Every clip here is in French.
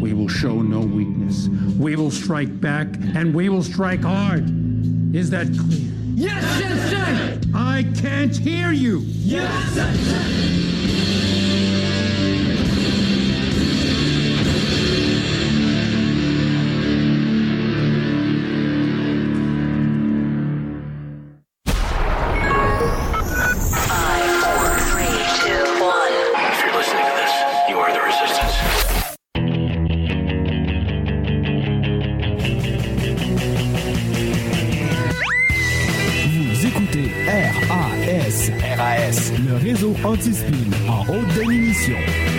We will show no weakness. We will strike back, and we will strike hard. Is that clear? Yes, Sensei! I can't hear you! Yes, Sensei! Anti-spin en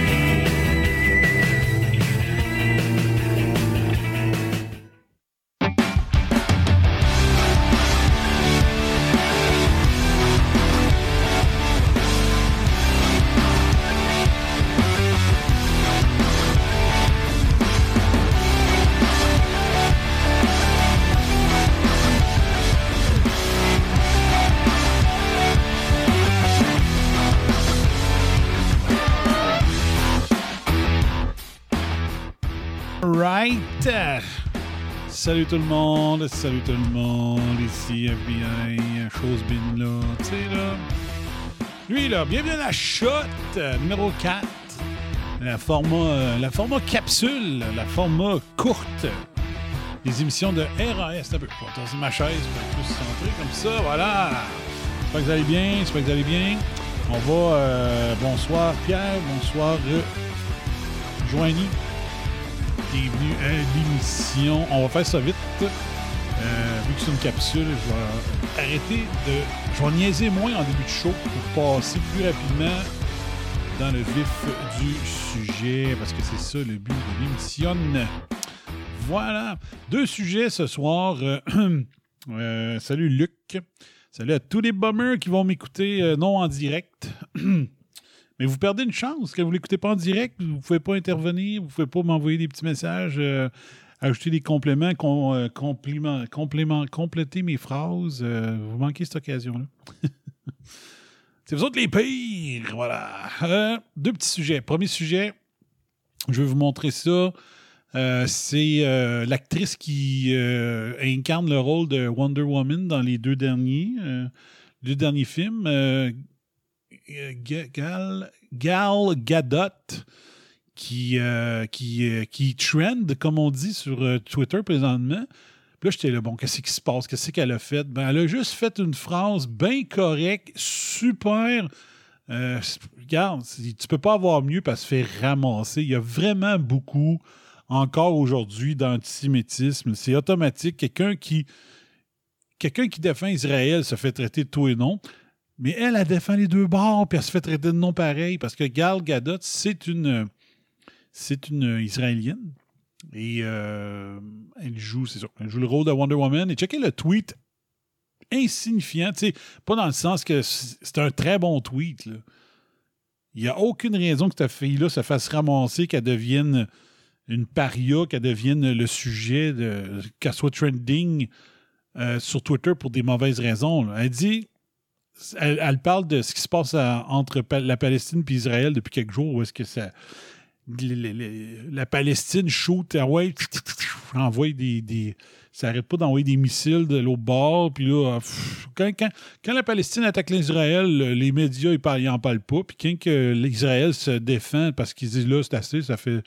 Salut tout le monde, salut tout le monde, ici FBI, chose bin là, tu sais là. Lui là, bienvenue à la shot euh, numéro 4. La format, euh, la capsule, la format courte. Les émissions de RAS. Un peu. Je ma chaise pour plus centré comme ça. Voilà. J'espère que vous allez bien. J'espère que vous allez bien. On va. euh, bonsoir Pierre. Bonsoir euh, Joanie. Bienvenue à l'émission. On va faire ça vite. Euh, vu que c'est une capsule, je vais arrêter de. Je vais niaiser moins en début de show pour passer plus rapidement dans le vif du sujet parce que c'est ça le but de l'émission. Voilà. Deux sujets ce soir. Euh, euh, salut Luc. Salut à tous les bummers qui vont m'écouter non en direct. Mais vous perdez une chance que vous ne l'écoutez pas en direct. Vous ne pouvez pas intervenir. Vous ne pouvez pas m'envoyer des petits messages, euh, ajouter des compléments, com- euh, complément- compléter mes phrases. Euh, vous manquez cette occasion-là. C'est vous autres les pires. Voilà. Deux petits sujets. Premier sujet, je vais vous montrer ça. C'est l'actrice qui incarne le rôle de Wonder Woman dans les deux derniers, deux derniers films. Euh, Ga- Gal, Gadot, qui, euh, qui, euh, qui trend, comme on dit sur Twitter présentement. Puis là, j'étais là, bon, qu'est-ce qui se passe? Qu'est-ce qu'elle a fait? Ben, elle a juste fait une phrase bien correcte, super. Regarde, tu peux pas avoir mieux parce se fait ramasser. Il y a vraiment beaucoup, encore aujourd'hui, d'antisémitisme. C'est automatique. Quelqu'un qui, quelqu'un qui défend Israël se fait traiter de tout et non. Mais elle, elle défend les deux bords, puis elle se fait traiter de non pareil, parce que Gal Gadot, c'est une, c'est une Israélienne. Et euh, elle joue, c'est ça, elle joue le rôle de Wonder Woman. Et checkez le tweet insignifiant, tu sais, pas dans le sens que c'est un très bon tweet. Il n'y a aucune raison que cette fille-là se fasse ramasser, qu'elle devienne une paria, qu'elle devienne le sujet, de, qu'elle soit trending euh, sur Twitter pour des mauvaises raisons. Elle dit elle, parle de ce qui se passe entre la Palestine et Israël depuis quelques jours, où est-ce que la Palestine shoot, ah ouais, envoie des. ça n'arrête pas d'envoyer des missiles de l'autre bord. Puis là, pff, quand, la Palestine attaque l'Israël, les médias, ils parlent- parlent pas. Puis quand l'Israël se défend parce qu'ils disent là, c'est assez, ça fait,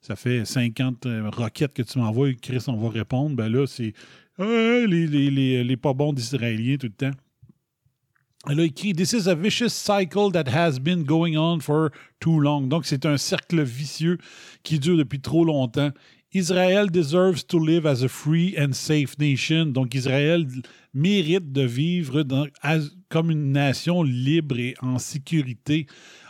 ça fait 50 euh, roquettes que tu m'envoies, Chris, on va répondre. Ben là, c'est Ah, les, les, les, les pas bons d'Israéliens tout le temps. Elle a écrit This is a vicious cycle that has been going on for too long. Donc, c'est un cercle vicieux qui dure depuis trop longtemps. Israel deserves to live as a free and safe nation. Donc, Israël mérite de vivre comme une nation libre et en sécurité.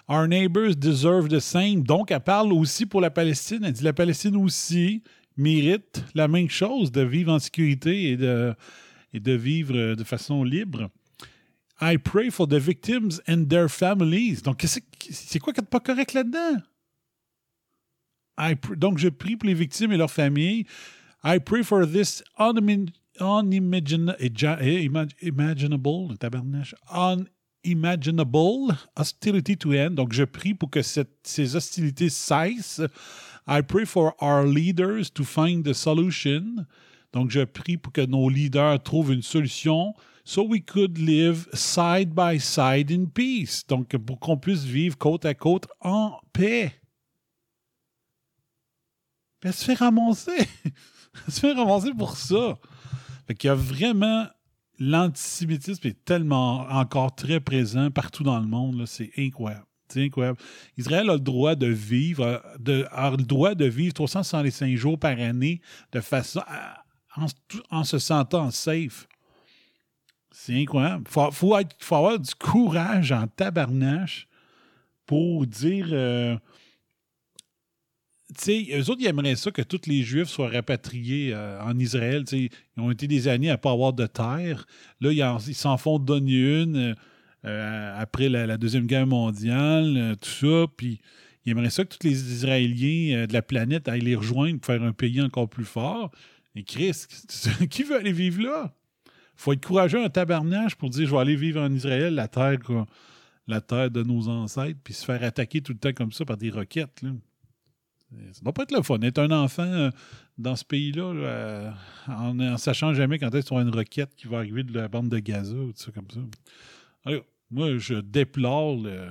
Our neighbors deserve the same. Donc, elle parle aussi pour la Palestine. Elle dit la Palestine aussi mérite la même chose, de vivre en sécurité et de vivre de façon libre. I pray for the victims and their families. Donc, c'est quoi qui n'est pas correct là-dedans? Donc, je prie pour les victimes et leurs familles. I pray for this unimi- unimagina- eja- eh, imag- imaginable, tabarnache, unimaginable hostility to end. Donc, je prie pour que cette- ces hostilités cessent. I pray for our leaders to find the solution. Donc, je prie pour que nos leaders trouvent une solution so we could live side by side in peace. Donc, pour qu'on puisse vivre côte à côte en paix. Elle se fait ramasser. elle se fait ramasser pour ça. Fait qu'il y a vraiment l'antisémitisme est tellement encore très présent partout dans le monde. C'est incroyable. C'est incroyable. Israël a le droit de vivre, de, a le droit de vivre 365 jours par année de façon en, en se sentant safe. C'est incroyable. Il faut, faut avoir du courage en tabarnache pour dire. euh, tu sais, eux autres, ils aimeraient ça que tous les Juifs soient rapatriés euh, en Israël. Ils ont été des années à ne pas avoir de terre. Là, ils en- ils s'en font donner une euh, après la, Deuxième Guerre mondiale, tout ça. Puis ils aimeraient ça que tous les Israéliens de la planète aillent les rejoindre pour faire un pays encore plus fort. Et Chris, qui veut aller vivre là? Faut être courageux, un tabarnage pour dire je vais aller vivre en Israël, la terre, la terre de nos ancêtres, puis se faire attaquer tout le temps comme ça par des roquettes. Là. Ça doit pas être le fun. Être un enfant euh, dans ce pays-là, là, euh, en ne sachant jamais quand est-ce y aura une roquette qui va arriver de la bande de Gaza ou tout ça comme ça. Moi, je déplore le-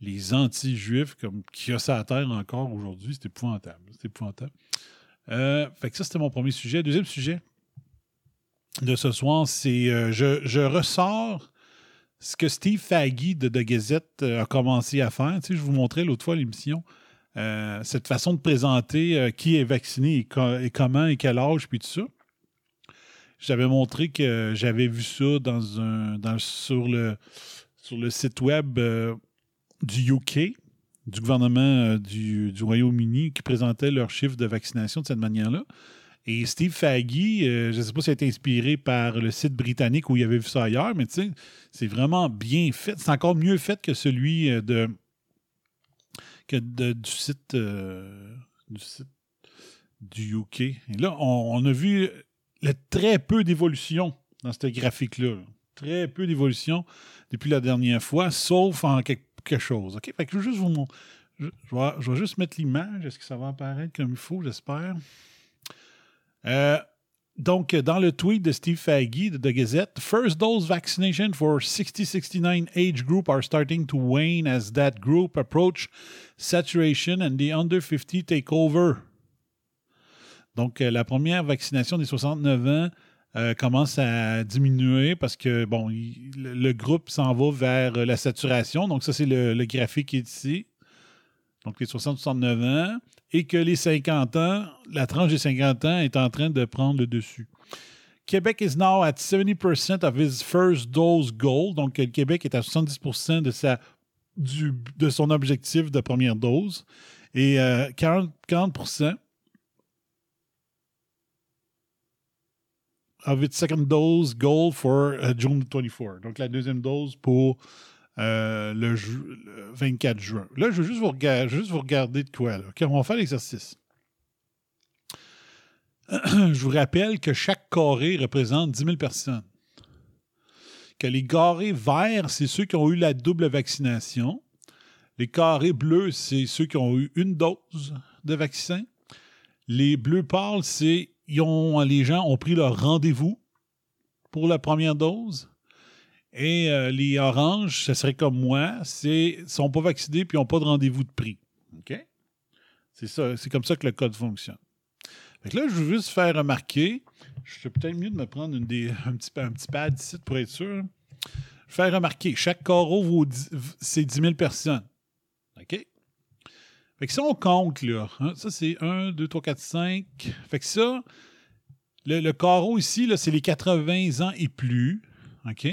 les anti-juifs comme qu'il y a à terre encore aujourd'hui. C'est épouvantable. C'est épouvantable. Euh, fait que ça, c'était mon premier sujet. Deuxième sujet de ce soir, c'est euh, je, ressors ce que Steve Faggy de The Gazette euh, a commencé à faire. Tu sais, je vous montrais l'autre fois l'émission. euh, cette façon de présenter qui est vacciné et, co- et comment et quel âge, puis tout ça. J'avais montré que j'avais vu ça sur, le, site web du UK, du gouvernement du, du Royaume-Uni, qui présentait leurs chiffres de vaccination de cette manière-là. Et Steve Faggy, euh, je ne sais pas si a été inspiré par le site britannique où il avait vu ça ailleurs, mais tu sais, c'est vraiment bien fait. C'est encore mieux fait que celui euh, de, que de- du site euh, du site du UK. Et là, on, a vu très peu d'évolution dans ce graphique-là. Très peu d'évolution depuis la dernière fois, sauf en quelque, chose. Je vais juste vous je, je vais juste mettre l'image. Est-ce que ça va apparaître comme il faut, j'espère? Euh, donc, dans le tweet de Steve Faggy de The Gazette, First dose vaccination for 60-69 age group are starting to wane as that group approach saturation and the under 50 take over. Donc, euh, la première vaccination des 69 ans euh, commence à diminuer parce que, bon, le, groupe s'en va vers la saturation. Donc, ça, c'est le, graphique ici. Donc, les 60-69 ans. Et que les 50 ans, la tranche des 50 ans est en train de prendre le dessus. Québec is now at 70% of his first dose goal. Donc, le Québec est à 70% de, son objectif de première dose. Et euh, 40, 40% of its second dose goal for uh, June 24. Donc, la deuxième dose pour euh, le, ju- le 24 juin. Là, je veux juste vous, regarder de quoi. Là. On va faire l'exercice. je vous rappelle que chaque carré représente 10 000 personnes. Que les carrés verts, c'est ceux qui ont eu la double vaccination. Les carrés bleus, c'est ceux qui ont eu une dose de vaccin. Les bleus pâles, c'est les gens ont pris leur rendez-vous pour la première dose. Et euh, les oranges, ce serait comme moi, c'est sont pas vaccinés puis n'ont pas de rendez-vous de prix. OK? C'est comme ça que le code fonctionne. Fait que là, je veux juste faire remarquer, je suis peut-être mieux de me prendre des, un, petit, un pad ici pour être sûr. Faire remarquer, chaque carreau, vaut c'est 10 000 personnes. OK? Fait que si on compte, là, hein, ça c'est 1, 2, 3, 4, 5. Fait que ça, le, le ici, c'est les 80 ans et plus. OK?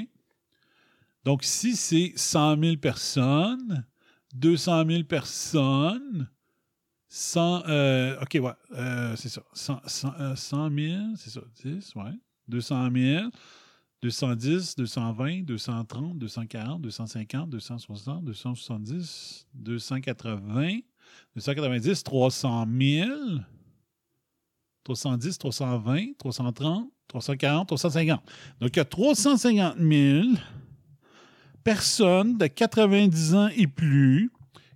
Donc, si c'est 100 000 personnes, 200 000 personnes, 100, euh, OK, ouais, euh, c'est ça. 100, 100, euh, 100 000, c'est ça, 10, ouais. 200 000, 210, 220, 230, 240, 250, 260, 270, 280, 290, 300 000, 310, 320, 330, 340, 350. Donc, il y a 350 000 personnes de 90 ans et plus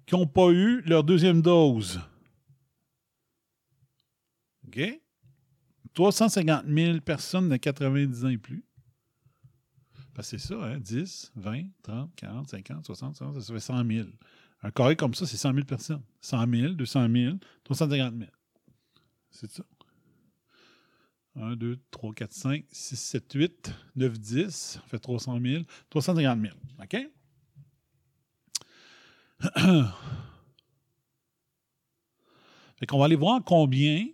qui n'ont pas eu leur deuxième dose. OK? 350 000 personnes de 90 ans et plus. Parce que c'est ça, hein? 10, 20, 30, 40, 50, 60, 70, ça fait 100 000. Un carré comme ça, c'est 100 000 personnes. 100 000, 200 000, 350 000. C'est ça. 1, 2, 3, 4, 5, 6, 7, 8, 9, 10. Ça fait 300 000. 350 000. OK? fait qu'on va aller voir combien.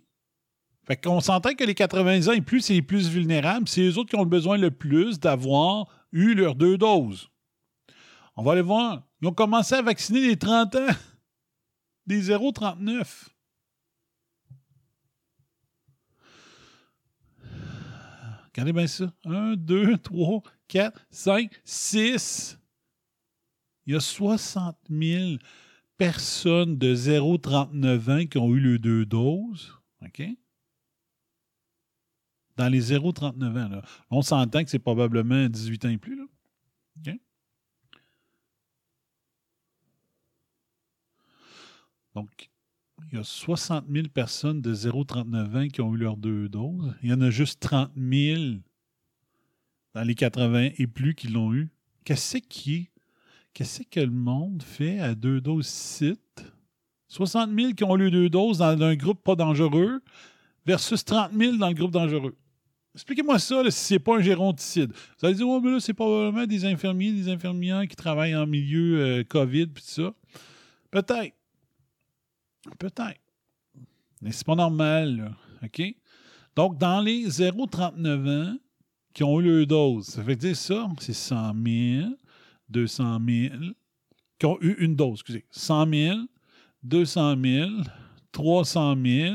Fait qu'on s'entend que les 80 ans et plus, c'est les plus vulnérables. C'est les autres qui ont le besoin le plus d'avoir eu leurs deux doses. On va aller voir. Ils ont commencé à vacciner les 30 ans. Des 0,39. Regardez bien ça. 1, 2, 3, 4, 5, 6. Il y a 60 000 personnes de 0,39 ans qui ont eu les deux doses. OK? Dans les 0,39 ans. Là. On s'entend que c'est probablement 18 ans et plus. Là. OK? Donc, il y a 60 000 personnes de 0,39 ans qui ont eu leurs deux doses. Il y en a juste 30 000 dans les 80 et plus qui l'ont eu. Qu'est-ce qui Qu'est-ce que le monde fait à deux doses sites? 60 000 qui ont eu deux doses dans un groupe pas dangereux versus 30 000 dans le groupe dangereux. Expliquez-moi ça, là, si c'est pas un géronticide. Vous allez dire, oh, mais là, c'est probablement des infirmiers, des infirmières qui travaillent en milieu euh, COVID, puis tout ça. Peut-être. Peut-être. Mais c'est pas normal, là. OK? Donc, dans les 0,39 ans qui ont eu leur dose, ça fait dire ça, c'est 100 000, 200 000, qui ont eu une dose, excusez. 100 000, 200 000, 300 000,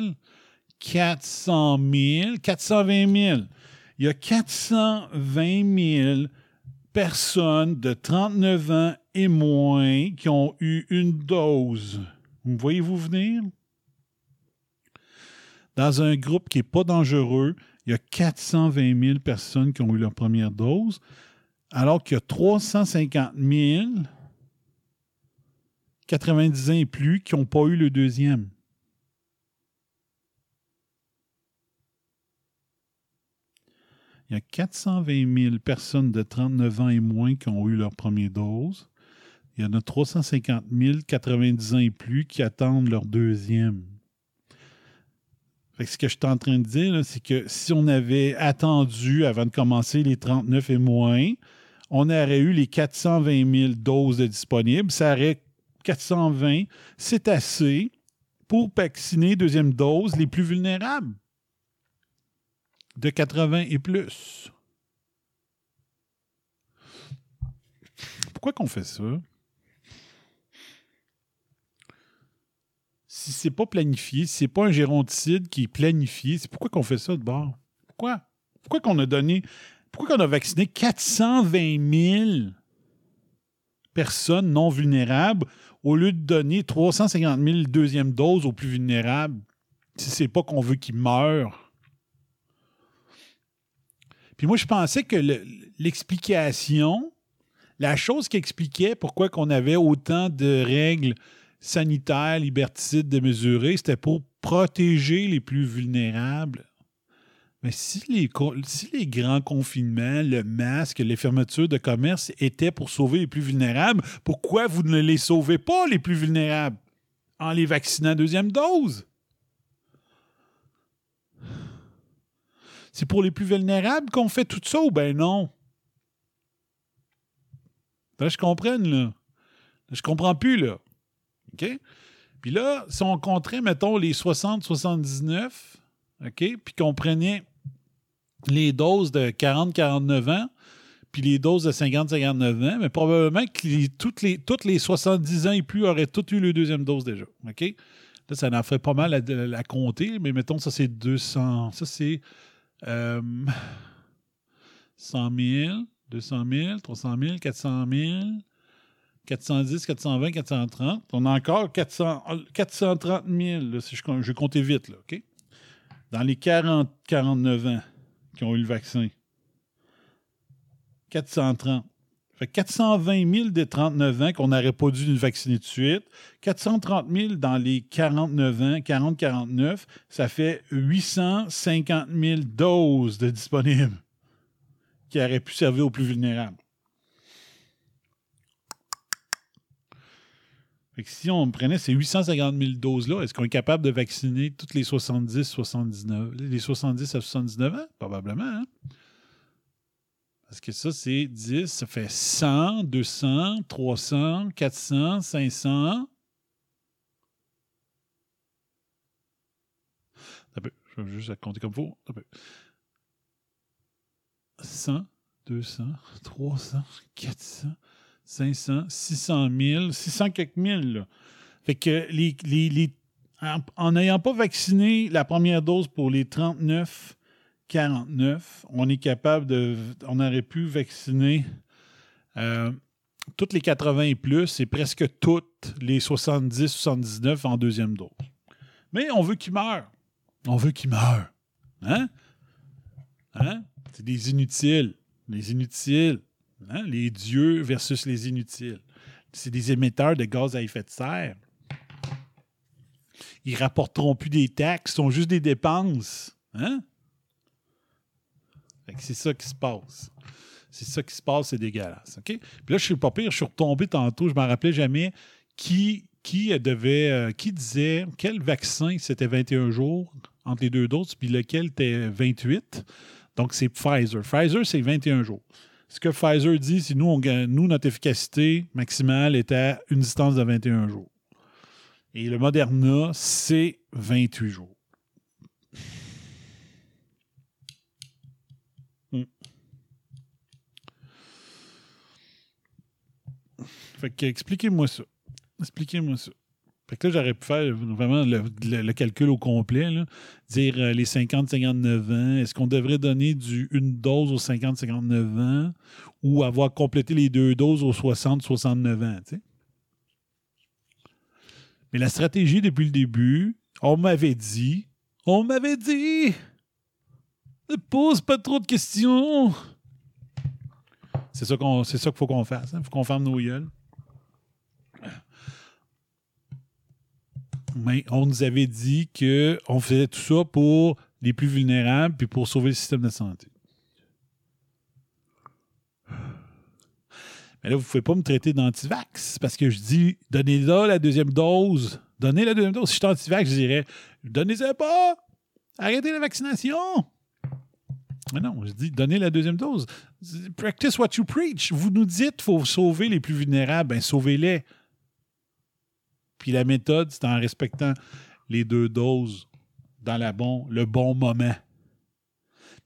400 000, 420 000. Il y a 420 000 personnes de 39 ans et moins qui ont eu une dose. Vous voyez-vous venir? Dans un groupe qui n'est pas dangereux, il y a 420 000 personnes qui ont eu leur première dose, alors qu'il y a 350 000, 90 ans et plus, qui n'ont pas eu le deuxième. Il y a 420 000 personnes de 39 ans et moins qui ont eu leur première dose. Il y en a 350 000, 90 ans et plus, qui attendent leur deuxième. Fait que ce que je suis en train de dire, c'est que si on avait attendu avant de commencer les 39 et moins, on aurait eu les 420 000 doses disponibles. Ça aurait 420, c'est assez pour vacciner deuxième dose les plus vulnérables de 80 et plus. Pourquoi qu'on fait ça? Si c'est pas planifié, si c'est pas un géronticide qui est planifié, c'est pourquoi qu'on fait ça de bord? Pourquoi? Pourquoi qu'on a donné, pourquoi qu'on a vacciné 420 000 personnes non vulnérables au lieu de donner 350 000 deuxième doses aux plus vulnérables si c'est pas qu'on veut qu'ils meurent? Puis moi, je pensais que l'explication, la chose qui expliquait pourquoi qu'on avait autant de règles sanitaires, liberticides de mesurer, c'était pour protéger les plus vulnérables. Mais si les, grands confinements, le masque, les fermetures de commerce étaient pour sauver les plus vulnérables, pourquoi vous ne les sauvez pas, les plus vulnérables, en les vaccinant deuxième dose? C'est pour les plus vulnérables qu'on fait tout ça ou ben non? Là, je comprends, là. Je comprends plus, là. OK? Puis là, si on compterait, mettons, les 60-79, OK? Puis qu'on prenait les doses de 40-49 ans, puis les doses de 50-59 ans, mais probablement que toutes, les, toutes les 70 ans et plus auraient toutes eu le deuxième dose déjà. OK? Là, ça en ferait pas mal à, compter, mais mettons, ça c'est 200. Ça c'est euh, 100 000, 200 000, 300 000, 400 000, 410, 420, 430. On a encore 400, 430 000, si je, je vais compter vite? Dans les 40, 49 ans qui ont eu le vaccin. 430. Fait que 420 000 des 39 ans qu'on n'aurait pas dû nous vacciner de suite. 430 000 dans les 49 ans, 40-49, ça fait 850 000 doses de disponibles qui auraient pu servir aux plus vulnérables. Si on prenait ces 850 000 doses-là, est-ce qu'on est capable de vacciner toutes les 70, 79, les 70 à 79 ans? Probablement, hein? Parce que ça, c'est 10, ça fait 100, 200, 300, 400, 500. Un peu, je vais juste compter comme peu. 100, 200, 300, 400, 500, 600 000, 600 quelques mille. Là. Fait que les, les, les, en n'ayant pas vacciné la première dose pour les 39 49, on est capable de. On aurait pu vacciner euh, toutes les 80 et plus et presque toutes les 70-79 en deuxième dose. Mais on veut qu'ils meurent. On veut qu'ils meurent. Hein? Hein? C'est des inutiles. Les inutiles. Hein? Les dieux versus les inutiles. C'est des émetteurs de gaz à effet de serre. Ils rapporteront plus des taxes, ce sont juste des dépenses. Hein? c'est ça qui se passe. C'est ça qui se passe, c'est dégueulasse. OK? Puis là, je suis pas pire, je suis retombé tantôt, je ne m'en rappelais jamais qui, qui devait, euh, qui disait quel vaccin c'était 21 jours entre les deux doses, puis lequel était 28. Donc, c'est Pfizer. Pfizer, c'est 21 jours. Ce que Pfizer dit, c'est nous, on, notre efficacité maximale est à une distance de 21 jours. Et le Moderna, c'est 28 jours. Fait que expliquez-moi ça. Expliquez-moi ça. Fait que là, j'aurais pu faire vraiment le, calcul au complet, dire euh, les 50-59 ans, est-ce qu'on devrait donner du, une dose aux 50-59 ans ou avoir complété les deux doses aux 60-69 ans, Mais la stratégie depuis le début, on m'avait dit, on m'avait dit, ne pose pas trop de questions. C'est ça qu'il faut qu'on fasse. Il hein. faut qu'on ferme nos gueules. Mais on nous avait dit qu'on faisait tout ça pour les plus vulnérables puis pour sauver le système de santé. Mais là, vous ne pouvez pas me traiter d'antivax parce que je dis donnez-la la deuxième dose. Donnez la deuxième dose. Si je suis antivax, je dirais donnez-la pas. Arrêtez la vaccination. Mais non, je dis donnez la deuxième dose. Practice what you preach. Vous nous dites qu'il faut sauver les plus vulnérables. Ben, sauvez-les. Puis la méthode, c'est en respectant les deux doses dans la bon, le bon moment.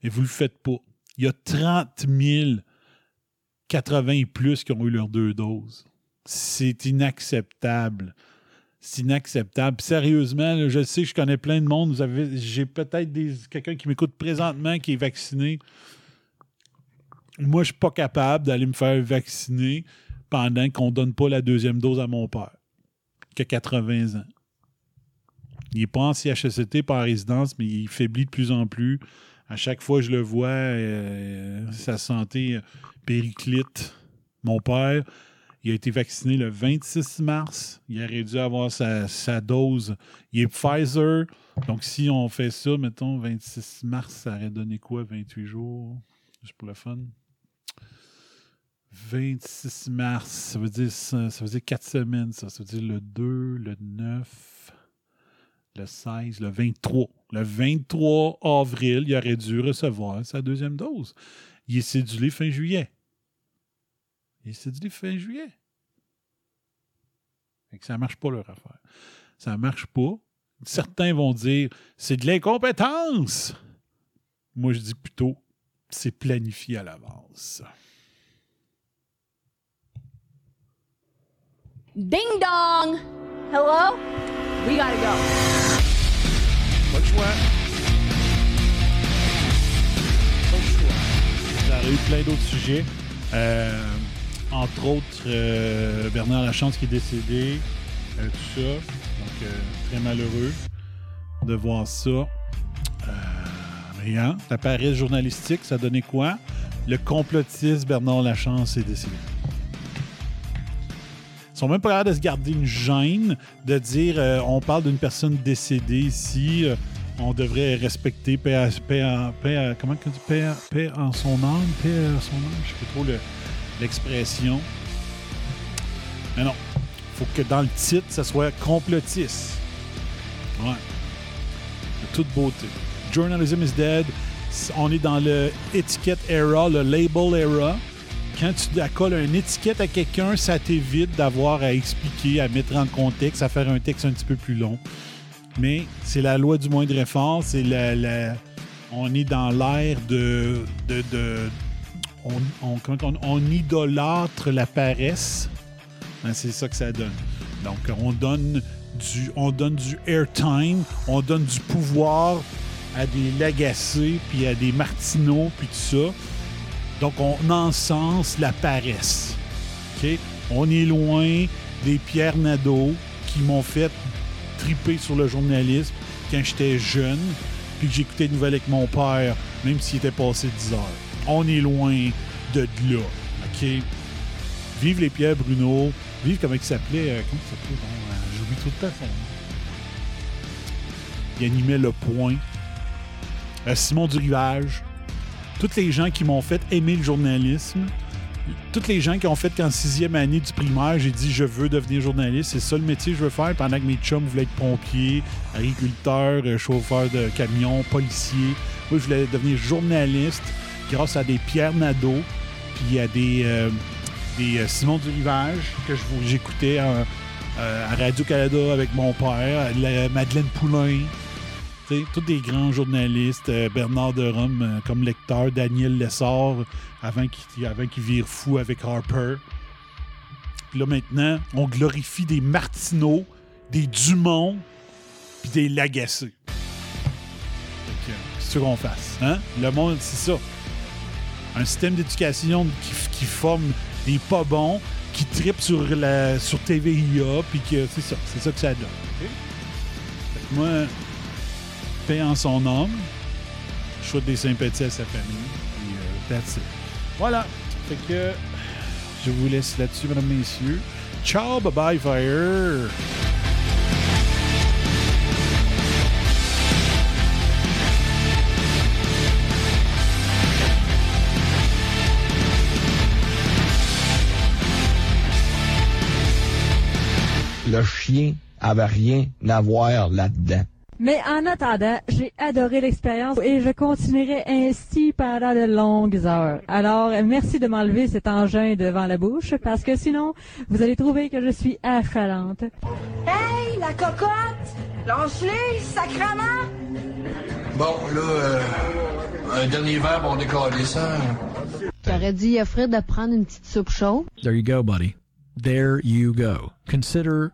Mais vous ne le faites pas. Il y a 30 000 80 et plus qui ont eu leurs deux doses. C'est inacceptable. C'est inacceptable. sérieusement, je sais, je connais plein de monde. J'ai peut-être quelqu'un qui m'écoute présentement qui est vacciné. Moi, je suis pas capable d'aller me faire vacciner pendant qu'on ne donne pas la deuxième dose à mon père que 80 ans. Il n'est pas en CHSCT par résidence, mais il faiblit de plus en plus. À chaque fois que je le vois, euh, sa santé périclite. Mon père, il a été vacciné le 26 mars. Il aurait dû avoir sa, sa, dose. Il est Pfizer. Donc, si on fait ça, mettons, 26 mars, ça aurait donné quoi? 28 jours? Juste pour le fun. 26 mars, ça veut dire ça, veut dire 4 semaines, ça. Ça veut dire le 2, le 9, le 16, le 23. Le 23 avril, il aurait dû recevoir sa deuxième dose. Il est cédulé fin juillet. Il est cédulé fin juillet. Fait que ça ne marche pas leur affaire. Ça ne marche pas. Certains vont dire c'est de l'incompétence. Moi, je dis plutôt c'est planifié à l'avance. Ding dong! Hello? We gotta go. Le choix. Choix. Eu plein d'autres sujets. Euh, entre autres, euh, Bernard Lachance qui est décédé. Euh, tout ça. Donc, très malheureux de voir ça. rien. La paresse journalistique, ça donnait quoi? Le complotiste Bernard Lachance est décédé. Sont même pas capables de se garder une gêne de dire euh, on parle d'une personne décédée ici, euh, on devrait respecter paix, paix paix comment dit paix, en son âme, paix son âme, je sais pas trop le- l'expression. Mais non, faut que dans le titre, ça soit complotiste. Ouais. De toute beauté. Journalism is dead. On est dans le étiquette era, le label era. Quand tu accoles une étiquette à quelqu'un, ça t'évite d'avoir à expliquer, à mettre en contexte, à faire un texte un petit peu plus long. Mais c'est la loi du moindre effort. C'est la, on est dans l'ère de, de, on- on idolâtre la paresse. Ben, c'est ça que ça donne. Donc, on donne du, on donne du airtime, on donne du pouvoir à des Lagacé, puis à des Martineau, puis tout ça. Donc, on encense la paresse. On est loin des Pierre Nadeau qui m'ont fait triper sur le journalisme quand j'étais jeune, puis que j'écoutais les nouvelles avec mon père, même s'il était passé 10 heures. On est loin de là. Vive les Pierre Bruno. Vive comment il s'appelait. euh, comment il s'appelait? Bon, euh, J'oublie tout le temps nom. Il animait Le Point. Euh, Simon Durivage. Toutes les gens qui m'ont fait aimer le journalisme. Toutes les gens qui ont fait qu'en sixième année du primaire, j'ai dit je veux devenir journaliste. C'est ça le métier que je veux faire pendant que mes chums voulaient être pompiers, agriculteurs, euh, chauffeurs de camions, policiers. Moi, je voulais devenir journaliste grâce à des Pierre Nadeau, puis à des, euh, des euh, Simon Durivage que je vous- j'écoutais à Radio-Canada avec mon père, Madeleine Poulain. Tous des grands journalistes, euh, Bernard de Rome euh, comme lecteur, Daniel Lessard avant qu'il avant vire fou avec Harper. Puis là maintenant, on glorifie des Martineau, des Dumont, puis des Lagacé. Fait que, C'est ce qu'on fasse. Hein? Le monde, c'est ça. Un système d'éducation qui, qui forme des pas bons, qui tripent sur, la, sur TVIA, puis que c'est ça. C'est ça que ça donne. OK? Fait que moi, en son âme. Je souhaite des sympathies à sa famille. Puis, euh, that's it. Voilà. Fait que je vous laisse là-dessus, mesdames, messieurs. Ciao, bye bye, fire. Le chien avait rien à voir là-dedans. Mais en attendant, j'ai adoré l'expérience et je continuerai ainsi pendant de longues heures. Alors, merci de m'enlever cet engin devant la bouche parce que sinon, vous allez trouver que je suis affalante. Hey, la cocotte! Lance-les, sacrement! Bon, là, euh, un dernier verre, on décolle ça. J'aurais dû y offrir de prendre une petite soupe chaude? There you go, buddy. There you go. Consider